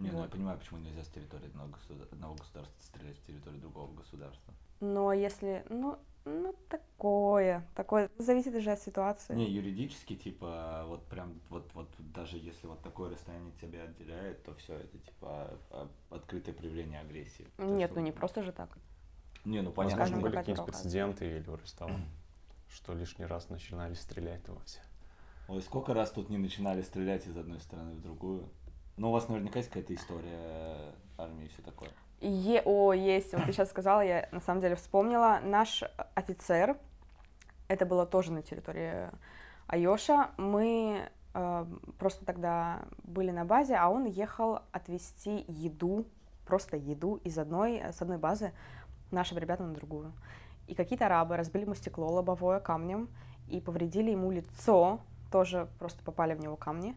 Не, ну я Вот. понимаю, почему нельзя с территории одного, государ- одного государства стрелять в территорию другого государства. Но если, ну, ну, такое, такое, зависит уже от ситуации. Не, юридически, типа, вот прям, вот, вот даже если вот такое расстояние тебя отделяет, то все это, типа, а, открытое проявление агрессии. Нет, ну не просто же так. Не, ну Возможно, понятно, что- были какие-нибудь прецеденты или стало, что лишний раз начинали стрелять-то во все. Ой, сколько раз тут не начинали стрелять из одной стороны в другую. Ну, у вас наверняка есть какая-то история армии и все такое. Е- о, есть, вот ты сейчас сказала, я на самом деле вспомнила. Наш офицер, это было тоже на территории Айоша, мы э, просто тогда были на базе, а он ехал отвезти еду, просто еду из одной, с одной базы нашим ребятам на другую. И какие-то арабы разбили ему стекло лобовое камнем и повредили ему лицо, тоже просто попали в него камни.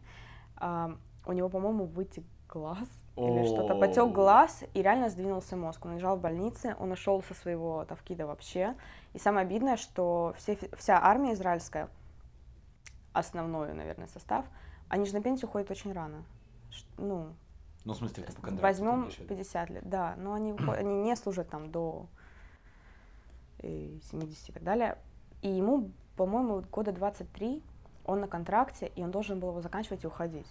У него, по-моему, вытек глаз или что-то, потек глаз и реально сдвинулся мозг. Он лежал в больнице, он ушел со своего тавкида вообще. И самое обидное, что все, вся армия израильская, основной, наверное, состав, они же на пенсию ходят очень рано. Ну, Ну, в смысле, это по контракту. возьмем ты имеешь в виду? 50 лет, да, но они, они не служат там до э, 70 и так далее. И ему, по-моему, года 23, он на контракте, и он должен был его заканчивать и уходить.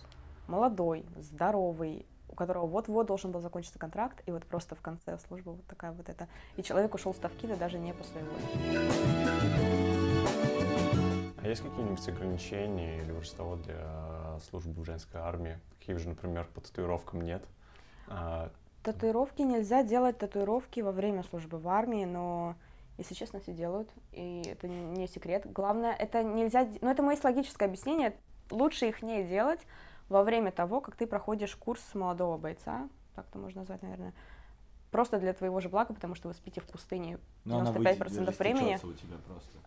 Молодой, здоровый, у которого вот-вот должен был закончиться контракт, и вот просто в конце службы вот такая вот эта. И человек ушел с Тавкида даже не по своей воле. А есть какие-нибудь ограничения или того для службы в женской армии? Каких же, например, по татуировкам нет? А, Татуировки нельзя делать татуировки во время службы в армии, но если честно, все делают, и это не секрет. Главное, это нельзя, ну это мое логическое объяснение, лучше их не делать во время того, как ты проходишь курс молодого бойца, так это можно назвать, наверное, просто для твоего же блага, потому что вы спите в пустыне Но она 95% выйдет, времени.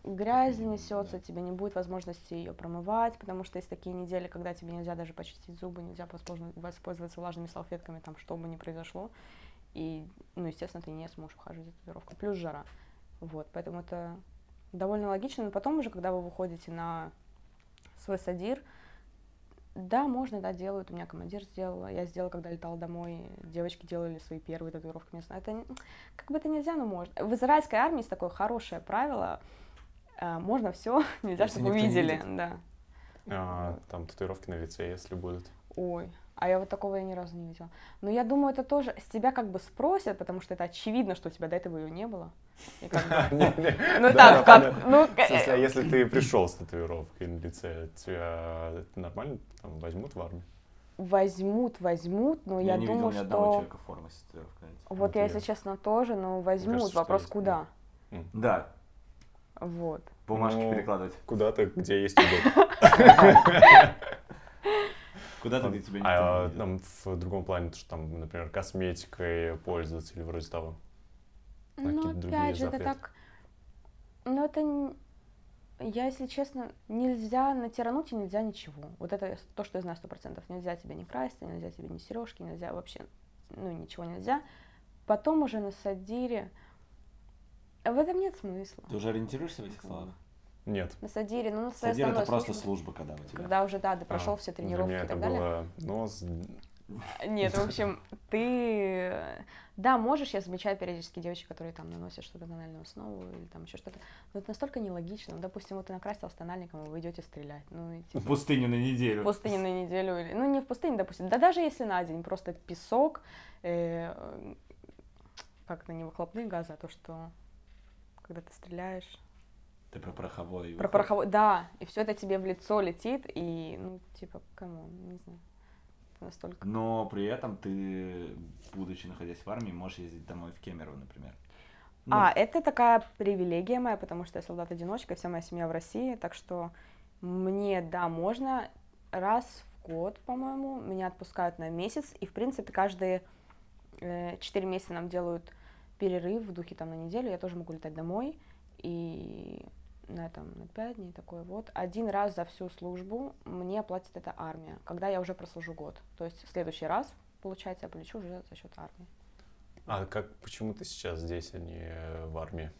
грязь несется, да. тебе не будет возможности ее промывать, потому что есть такие недели, когда тебе нельзя даже почистить зубы, нельзя воспользоваться, воспользоваться влажными салфетками, там, что бы ни произошло. И, ну, естественно, ты не сможешь ухаживать за татуировкой. Плюс жара. Вот, поэтому это довольно логично. Но потом уже, когда вы выходите на свой садир, да, можно, да, делают. У меня командир сделала. Я сделала, когда летала домой. Девочки делали свои первые татуировки. Знаю, это как бы это нельзя, но можно. В израильской армии есть такое хорошее правило. а, Можно все, нельзя, Если чтобы увидели. Да. А, там татуировки на лице, если будут. Ой, а я вот такого я ни разу не видела. Но я думаю, это тоже с тебя как бы спросят, потому что это очевидно, что у тебя до этого ее не было. Ну Да, так, как, ну, а э, если ты пришел с татуировкой на лице, тебя нормально там возьмут в армию? возьмут, возьмут, но я не видел думаю, ни одного что... человека в форме с татуировкой на лице. Вот Вот я, если честно, тоже, но возьмут. кажется, Вопрос куда? Да, Вот. бумажки Ну, перекладывать. Куда-то, где есть удобно. Куда-то, где тебя никто А не видит. там в другом плане, то, что там, например, косметикой пользоваться или вроде того. Ну, опять же, это запреты. так... Ну, это... Я, если честно, нельзя натирануть и нельзя ничего. Вот это то, что я знаю сто процентов. Нельзя тебе не краситься, нельзя тебе ни сережки, нельзя вообще... Ну, ничего нельзя. Потом уже на садире... В этом нет смысла. Ты уже ориентируешься в этих словах? Нет. На садире, ну, на своей Садир это просто служба, когда у тебя. Когда уже, да, ты прошел А, все Для тренировки меня и это так далее. было нос, Нет, в общем, ты, да, можешь, я замечаю периодически девочек, которые там наносят что-то тональную основу или там еще что-то, но это настолько нелогично. Ну, допустим, вот ты накрасил тональником, и вы идете стрелять, ну, и В типа, пустыню на в неделю. пустыне на неделю, или, ну, не в пустыне, допустим, да даже если на день, просто песок, э, как это, не выхлопные газы, а то, что когда ты стреляешь, Ты про пороховой. про пороховой, да, и все это тебе в лицо летит, и, ну, типа, кому, не знаю, настолько Но при этом ты, будучи находясь в армии, можешь ездить домой в Кемерово, например. Ну, А, это такая привилегия моя, потому что я солдат-одиночка, вся моя семья в России, так что мне, да, можно раз в год, по-моему, меня отпускают на месяц, и, в принципе, каждые э, четыре месяца нам делают перерыв в духе там на неделю, я тоже могу летать домой, и на этом на пять дней такое вот. Один раз за всю службу мне платит эта армия, когда я уже прослужу год. То есть в следующий раз, получается, я полечу уже за счет армии. А как, почему ты сейчас здесь, а не в армии?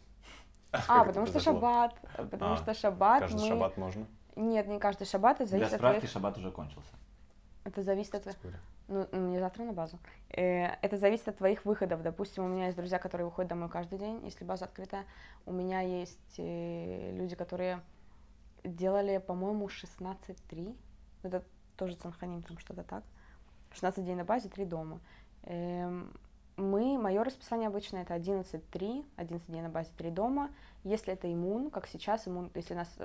А, потому что шаббат. Потому А, что шаббат Каждый мы... шаббат можно? Нет, не каждый шаббат, это Для зависит от справки, твоих... шаббат уже кончился. Это зависит от... Ну, мне завтра на базу. Э, Это зависит от твоих выходов. Допустим, у меня есть друзья, которые выходят домой каждый день, если база открыта. У меня есть э, люди, которые делали, по-моему, 16-3. Это тоже Цанханим, там что-то так. 16 дней на базе, 3 дома. Эм, Мы, мое расписание обычно это 11-3, 11 дней на базе, 3 дома. Если это иммун, как сейчас, иммун, если нас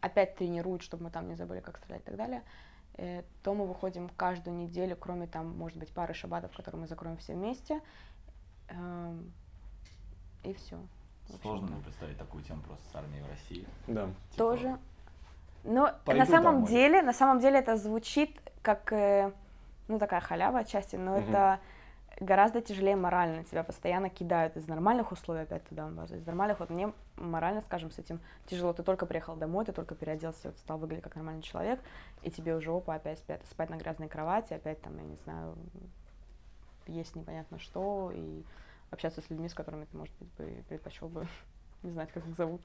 опять тренируют, чтобы мы там не забыли, как стрелять и так далее, то мы выходим каждую неделю, кроме там, может быть, пары шабатов, которые мы закроем все вместе. Эм, И все. Сложно мне представить такую тему просто с армией в России. Да. Типа, Тоже. Но пойду на самом домой. деле, на самом деле это звучит как, э, ну, такая халява отчасти, но Мгм. это гораздо тяжелее морально. Тебя постоянно кидают из нормальных условий опять туда, базу, из нормальных. Вот мне морально, скажем, с этим тяжело. Ты только приехал домой, ты только переоделся, вот стал выглядеть как нормальный человек, и тебе уже опа, опять спать, спать на грязной кровати, опять там, я не знаю, есть непонятно что, и общаться с людьми, с которыми ты, может быть, бы предпочел бы не знать, как их зовут.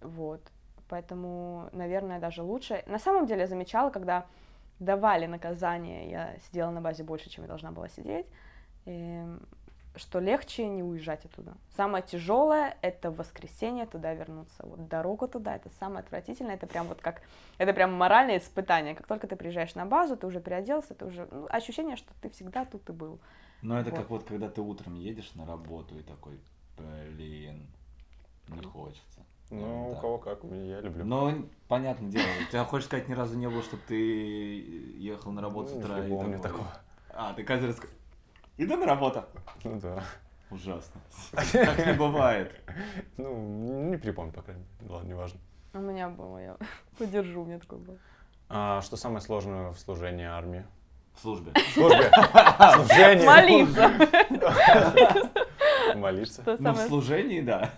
Вот. Поэтому, наверное, даже лучше. На самом деле я замечала, когда давали наказание, я сидела на базе больше, чем я должна была сидеть, что легче не уезжать оттуда. Самое тяжелое — это в воскресенье туда вернуться. Вот дорога туда — это самое отвратительное. Это прям вот как... Это прям моральное испытание. Как только ты приезжаешь на базу, ты уже переоделся, ты уже... ну, ощущение, что ты всегда тут и был. Но это Вот. как вот когда ты утром едешь на работу и такой, блин, не хочется. Ну, у Да. кого как, я люблю. Но, понятное дело, у тебя, хочешь сказать, ни разу не было, чтобы ты ехал на работу с Ну, утра не и у такого. А, ты каждый раз... Иду на работу. Ну да. Ужасно. Так не бывает. Ну, не припомню, по крайней мере. Ладно, неважно. У меня было, я подержу, у меня такой был. А что самое сложное в служении армии? В службе. Службе. Служение. Молиться. Молиться. Ну, в служении, да.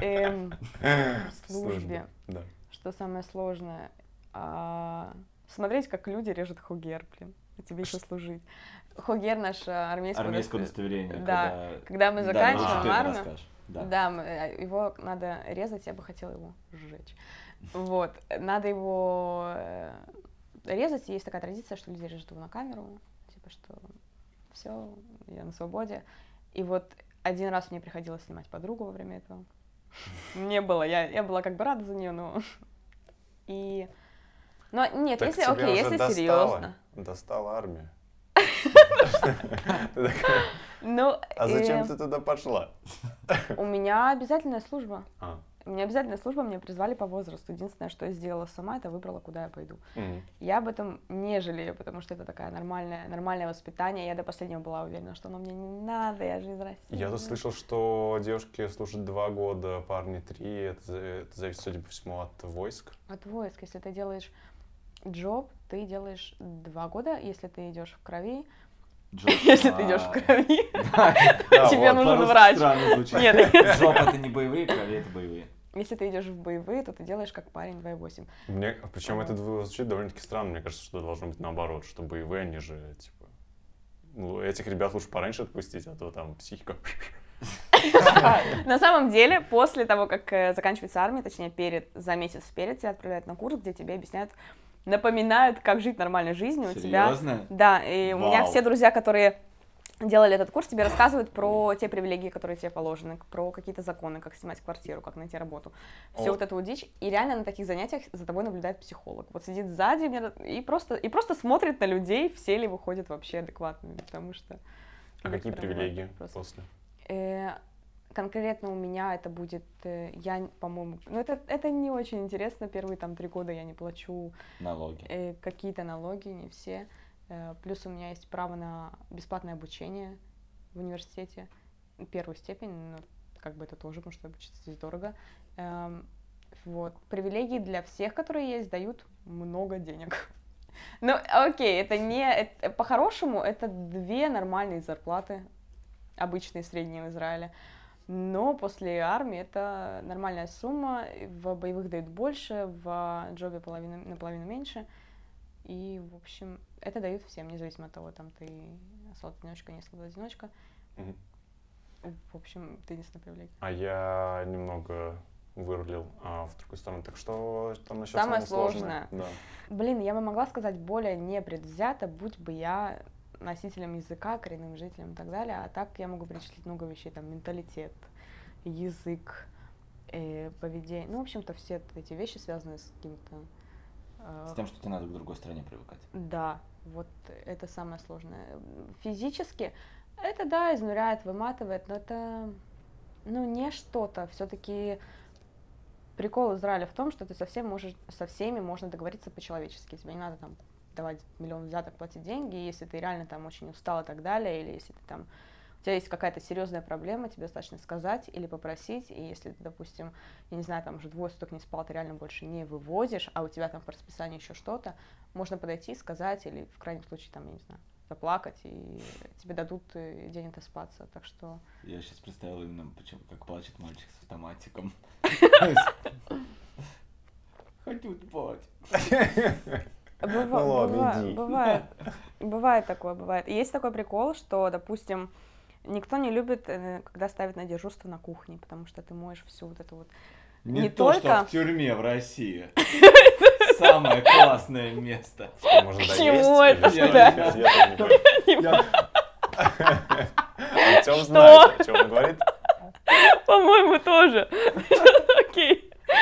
эм, В службе. Да. Что самое сложное? А, Смотреть, как люди режут хугер, блин. Тебе еще служить. Хугер наш а, армейский Армейское удостоверение. удостоверение. Да. когда- Когда мы Да, заканчиваем это армию, расскажешь. Да. Да, э, его надо резать, я бы хотела его сжечь. Вот, надо его э, резать, есть такая традиция, что люди режут его на камеру, типа что все, я на свободе. И вот один раз мне приходилось снимать подругу во время этого. Мне было, я, я была как бы рада за нее, но... И... Но нет, Так если, окей, если достало. серьезно. Достала армия. Ну, А зачем э, ты туда пошла? у меня обязательная служба. А, У меня обязательная служба, меня призвали по возрасту. Единственное, что я сделала сама, это выбрала, куда я пойду. мгм. Я об этом не жалею, потому что это такая нормальная, нормальное воспитание. Я до последнего была уверена, что оно мне не надо, я же из России. Я тут слышал, что девушки служат два года, парни три. Это, это зависит, судя по всему, от войск. От войск, если ты делаешь джоб, ты делаешь два года, если ты идешь в крови. Джоб, Если ты а, идешь в крови, Да, тебе нужен врач. Нет, Джоб это не боевые, крови это боевые. если ты идешь в боевые, то ты делаешь как парень 2.8. Мне, причем Ага. это звучит довольно-таки странно. Мне кажется, что должно быть наоборот, что боевые, они же, типа... Ну, этих ребят лучше пораньше отпустить, а то там психика. На самом деле, после того, как э, заканчивается армия, точнее, перед, за месяц перед, тебя отправляют на курс, где тебе объясняют, напоминают, как жить нормальной жизнью. У тебя Серьезно? Да, и у меня Вау. все друзья, которые делали этот курс, тебе рассказывают про те привилегии, которые тебе положены, про какие-то законы, как снимать квартиру, как найти работу. Все О. вот эту вот дичь. И реально на таких занятиях за тобой наблюдает психолог. Вот сидит сзади и просто, и просто смотрит на людей, все ли выходят вообще адекватными, потому что... А это какие привилегии просто. после? Э, конкретно у меня это будет, э, я, по-моему, ну это, это не очень интересно, первые там три года я не плачу Налоги. э, какие-то налоги, не все. Э, плюс у меня есть право на бесплатное обучение в университете, первую степень, но как бы это тоже, потому что обучиться здесь дорого. Эм, вот. Привилегии для всех, которые есть, дают много денег. Ну, окей, это не... по-хорошему, это две нормальные зарплаты, обычные, средние в Израиле. Но после армии это нормальная сумма, в боевых дают больше, в джобе половину, наполовину меньше. И, в общем, это дают всем, независимо от того, там ты солдат-одиночка, не солдат-одиночка. Мгм. В общем, единственная привилегия. А я немного вырулил а, в другую сторону. Так что там насчет Самое самого сложное? сложное. Блин, я бы могла сказать более непредвзято, будь бы я носителем языка, коренным жителем и так далее, а так я могу перечислить много вещей, там, менталитет, язык, э, поведение, ну, в общем-то, все эти вещи связаны с каким-то... э, С тем, что тебе надо к другой стране привыкать. Да, вот это самое сложное. Физически это, да, изнуряет, выматывает, но это, ну, не что-то. Все-таки прикол Израиля в том, что ты совсем можешь, со всеми можно договориться по-человечески. Тебе не надо там давать миллион взяток, платить деньги, если ты реально там очень устал и так далее, или если ты там у тебя есть какая-то серьезная проблема, тебе достаточно сказать или попросить, и если ты, допустим, я не знаю, там уже двое суток не спал, ты реально больше не вывозишь, а у тебя там по расписанию еще что-то, можно подойти, сказать, или в крайнем случае, там, я не знаю, заплакать, и тебе дадут э, день отоспаться, так что... Я сейчас представил именно, почему, как плачет мальчик с автоматиком. Хочу спать. Быва- Ну ладно, быва- иди. Бывает, бывает такое, бывает. И есть такой прикол, что, допустим, никто не любит, э, когда ставят на дежурство на кухне, потому что ты моешь всю вот эту вот... Не, Не то, только- что в тюрьме в России. Самое классное место. Что, можно Почему доесть? это, что? блядь? Я Артём знает, о чем он говорит. По-моему, тоже.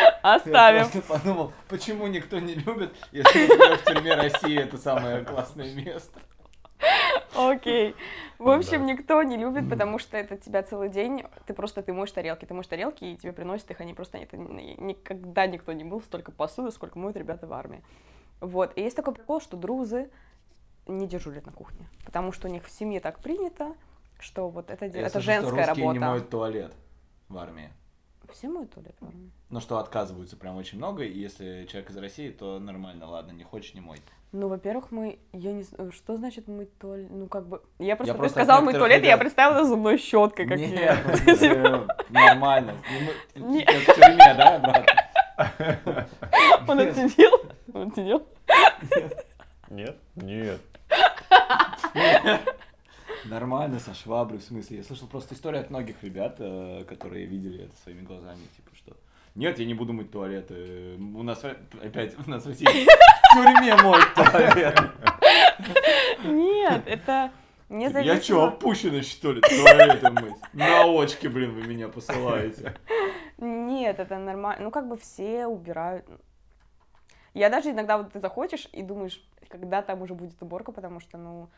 Окей, Я оставим. просто подумал, почему никто не любит, если в тюрьме России это самое классное место. Окей. В Да. общем, никто не любит, потому что это тебя целый день, ты просто, ты моешь тарелки, ты моешь тарелки, и тебе приносят их, они просто, это ни- никогда никто не был столько посуды, сколько моют ребята в армии. Вот, и есть такой прикол, что друзы не дежурят на кухне, потому что у них в семье так принято, что вот это, Я это что женская русские работа. не моют туалет в армии. Все моют туалет в армии? Ну, что отказываются прям очень много, и если человек из России, то нормально, ладно, не хочешь, не мой. Ну, во-первых, мы, я не знаю, что значит мыть туалет, ну, как бы, я просто, ты просто сказала некоторых туалет, и я ребят- представила зубной щеткой, как Нет, я. ну, нормально. Мы- Не. как в тюрьме, да, брат? Он отсидел, он отсидел. Нет? Нет. Нормально, со шваброй, в смысле. Я слышал просто историю от многих ребят, э, которые видели это своими глазами, типа что... Нет, я не буду мыть туалет. э, У нас опять у нас в России в тюрьме моют туалет. Нет, это не Типа, Я что, опущенный, что ли, туалеты мыть? На очки, блин, вы меня посылаете. Нет, это нормально. Ну, как бы все убирают. Я даже иногда вот ты заходишь и думаешь, когда там уже будет уборка, потому что, ну,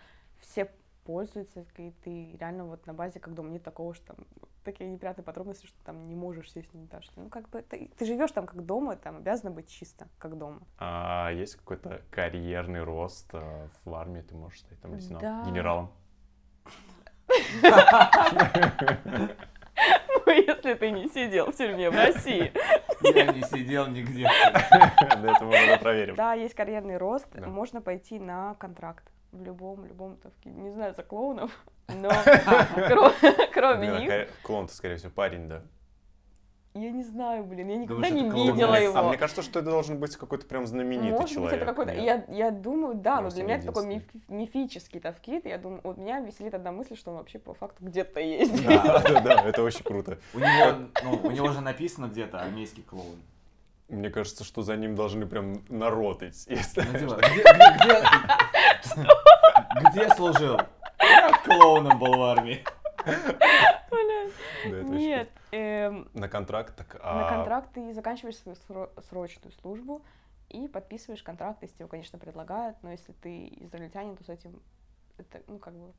все пользуются, и ты реально вот на базе как дома нет такого, что там такие неприятные подробности, что там не можешь сесть на унитаз. Ну, как бы ты, ты живешь там как дома, там обязано быть чисто, как дома. А есть какой-то карьерный рост э, в армии? Ты можешь стать там лейтенантом, Да. генералом? Ну, если ты не сидел в тюрьме в России. Я не сидел нигде. До этого мы это проверим. Да, есть карьерный рост, можно пойти на контракт в любом, любом, там, не знаю, за клоунов, но кро- кроме а них, Клоун-то, скорее всего, парень, да? я не знаю, блин, я никогда Думаешь, не клоун? видела А его. А мне кажется, что это должен быть какой-то прям знаменитый Может быть, человек. это какой-то... Я, я думаю, да, но Просто для меня это такой миф- мифический тавкит. Я думаю, вот меня веселит одна мысль, что он вообще по факту где-то есть. Да, да, да, это очень круто. У него, ну, у него же написано где-то армейский клоун. Мне кажется, что за ним должны прям народ идти. если- Ну, типа, где, где, где, служил? Я клоуном был в армии. Да, Нет, эм. На контракт, так... на а, контракт ты заканчиваешь свою сро- срочную службу и подписываешь контракт, если его, конечно, предлагают, но если ты израильтянин, то с этим, это, ну, как бы,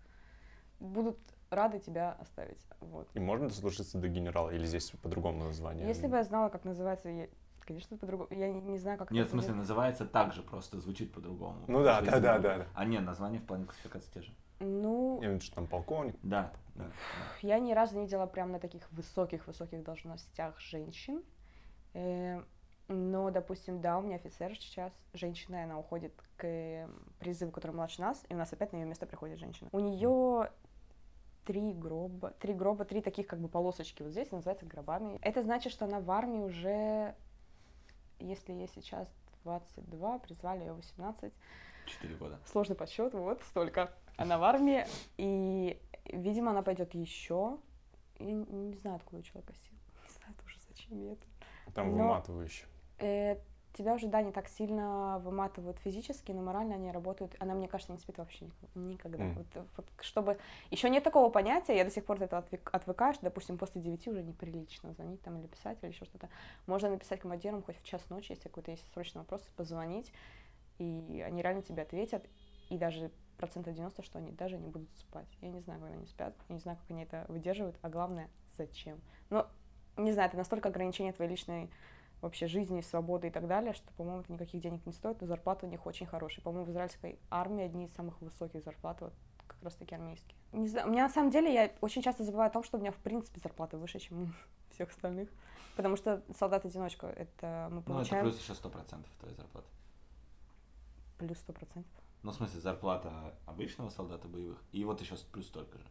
будут рады тебя оставить, вот. И можно дослужиться до генерала? Или здесь по-другому название? Если бы я знала, как называется, я, конечно, по-другому, я не, не знаю, как Нет, это в смысле, будет. называется так же, просто звучит по-другому. Ну да, да, да, ну, да, да. А нет, название в плане классификации те же. Ну, Я имею в виду, что там полковник. Да, да. Я ни разу не видела прям на таких высоких-высоких должностях женщин. Э, Но, допустим, да, у меня офицер сейчас, женщина, и она уходит к э, призыву, который младше нас, и у нас опять на ее место приходит женщина. У нее три гроба, три гроба, три таких как бы полосочки вот здесь, называется гробами. Это значит, что она в армии уже, если ей сейчас 22, призвали ее 18, Четыре года. сложный подсчет, вот столько. Она в армии, и, видимо, она пойдет еще. Я не, знаю, откуда у человека сил. Не знаю тоже, зачем ей это. Там Но- выматывающе. Э, тебя уже, да, не так сильно выматывают физически, но морально они работают. Она, мне кажется, не спит вообще ник- никогда. Мгм. Вот, вот чтобы... Еще нет такого понятия, я до сих пор от этого отвык- отвыкаю, что, допустим, после 9 уже неприлично звонить там или писать, или еще что-то. Можно написать командирам хоть в час ночи, если какой-то есть срочный вопрос, позвонить, и они реально тебе ответят, и даже процентов 90, что они даже не будут спать. Я не знаю, как они спят, я не знаю, как они это выдерживают, а главное, зачем. Ну, не знаю, это настолько ограничение твоей личной вообще жизни, свободы и так далее, что, по-моему, это никаких денег не стоит, но зарплаты у них очень хорошие. По-моему, в израильской армии одни из самых высоких зарплат, вот как раз таки армейские. Не знаю, у меня на самом деле, я очень часто забываю о том, что у меня в принципе зарплата выше, чем у всех остальных. Потому что солдат-одиночка, это мы Ну, это получаем плюс еще сто процентов твоей зарплаты. плюс сто процентов. Ну, в смысле, зарплата обычного солдата боевых, и вот еще плюс столько же.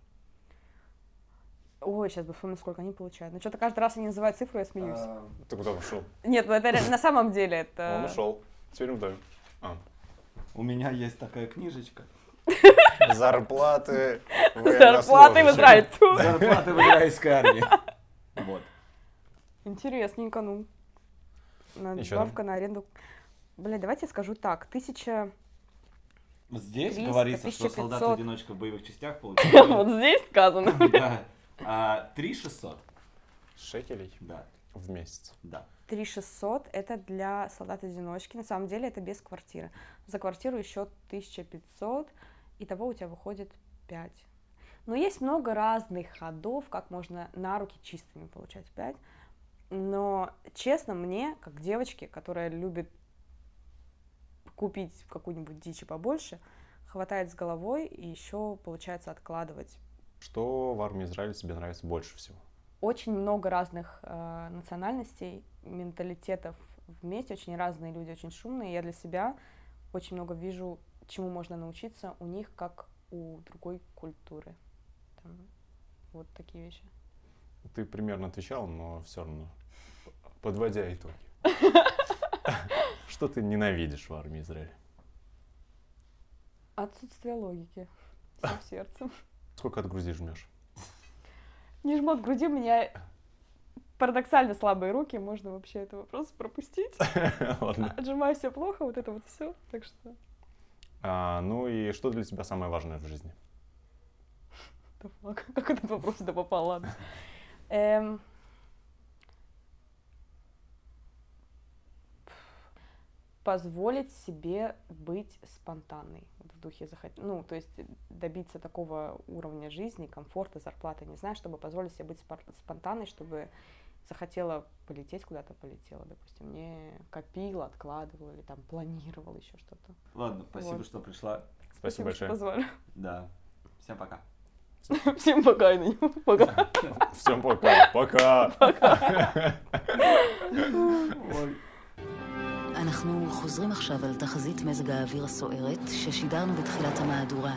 Ой, сейчас бы вспомнить, сколько они получают. Ну, что-то каждый раз они называют цифру, я смеюсь. А, Ты куда ушел? Нет, ну это на самом деле это... Он ушел. Теперь мы вдвоем. А. У меня есть такая книжечка. Зарплаты Зарплаты в Израиле. Зарплаты в израильской армии. Вот. Интересненько, ну. Надбавка на аренду. Бля, давайте я скажу так. Тысяча... Здесь 300, говорится, что 1500. солдат-одиночка в боевых частях получает... Вот здесь сказано. А, 3600. Шекелей Да, в месяц. да. 3600 это для солдат-одиночки. На самом деле это без квартиры. За квартиру еще 1500. Итого у тебя выходит 5. Но есть много разных ходов, как можно на руки чистыми получать 5. Но, честно, мне, как девочке, которая любит купить какую-нибудь дичь побольше, хватает с головой, и еще получается откладывать. Что в армии Израиля тебе нравится больше всего? Очень много разных э, национальностей, менталитетов вместе, очень разные люди, очень шумные. Я для себя очень много вижу, чему можно научиться у них, как у другой культуры. Там, вот такие вещи. Ты примерно отвечал, но все равно, подводя итоги. Что ты ненавидишь в армии Израиля? Отсутствие логики. Всем сердцем. Сколько от груди жмешь? Не жму от груди, у меня парадоксально слабые руки, можно вообще этот вопрос пропустить. Ладно. Отжимаю все плохо, вот это вот все, так что... А, ну и что для тебя самое важное в жизни? Да как этот вопрос сюда попал, ладно. Позволить себе быть спонтанной в духе захот... ну то есть добиться такого уровня жизни комфорта зарплаты не знаю чтобы позволить себе быть спонтанной чтобы захотела полететь куда-то полетела допустим не копила откладывала или там планировала еще что-то Ладно, спасибо, Вот. что пришла. Спасибо что большое. позвали Да. Всем пока. всем пока Аня. пока Всем пока. Пока. אנחנו חוזרים עכשיו על תחזית מזג האוויר הסוערת ששידרנו בתחילת המהדורה.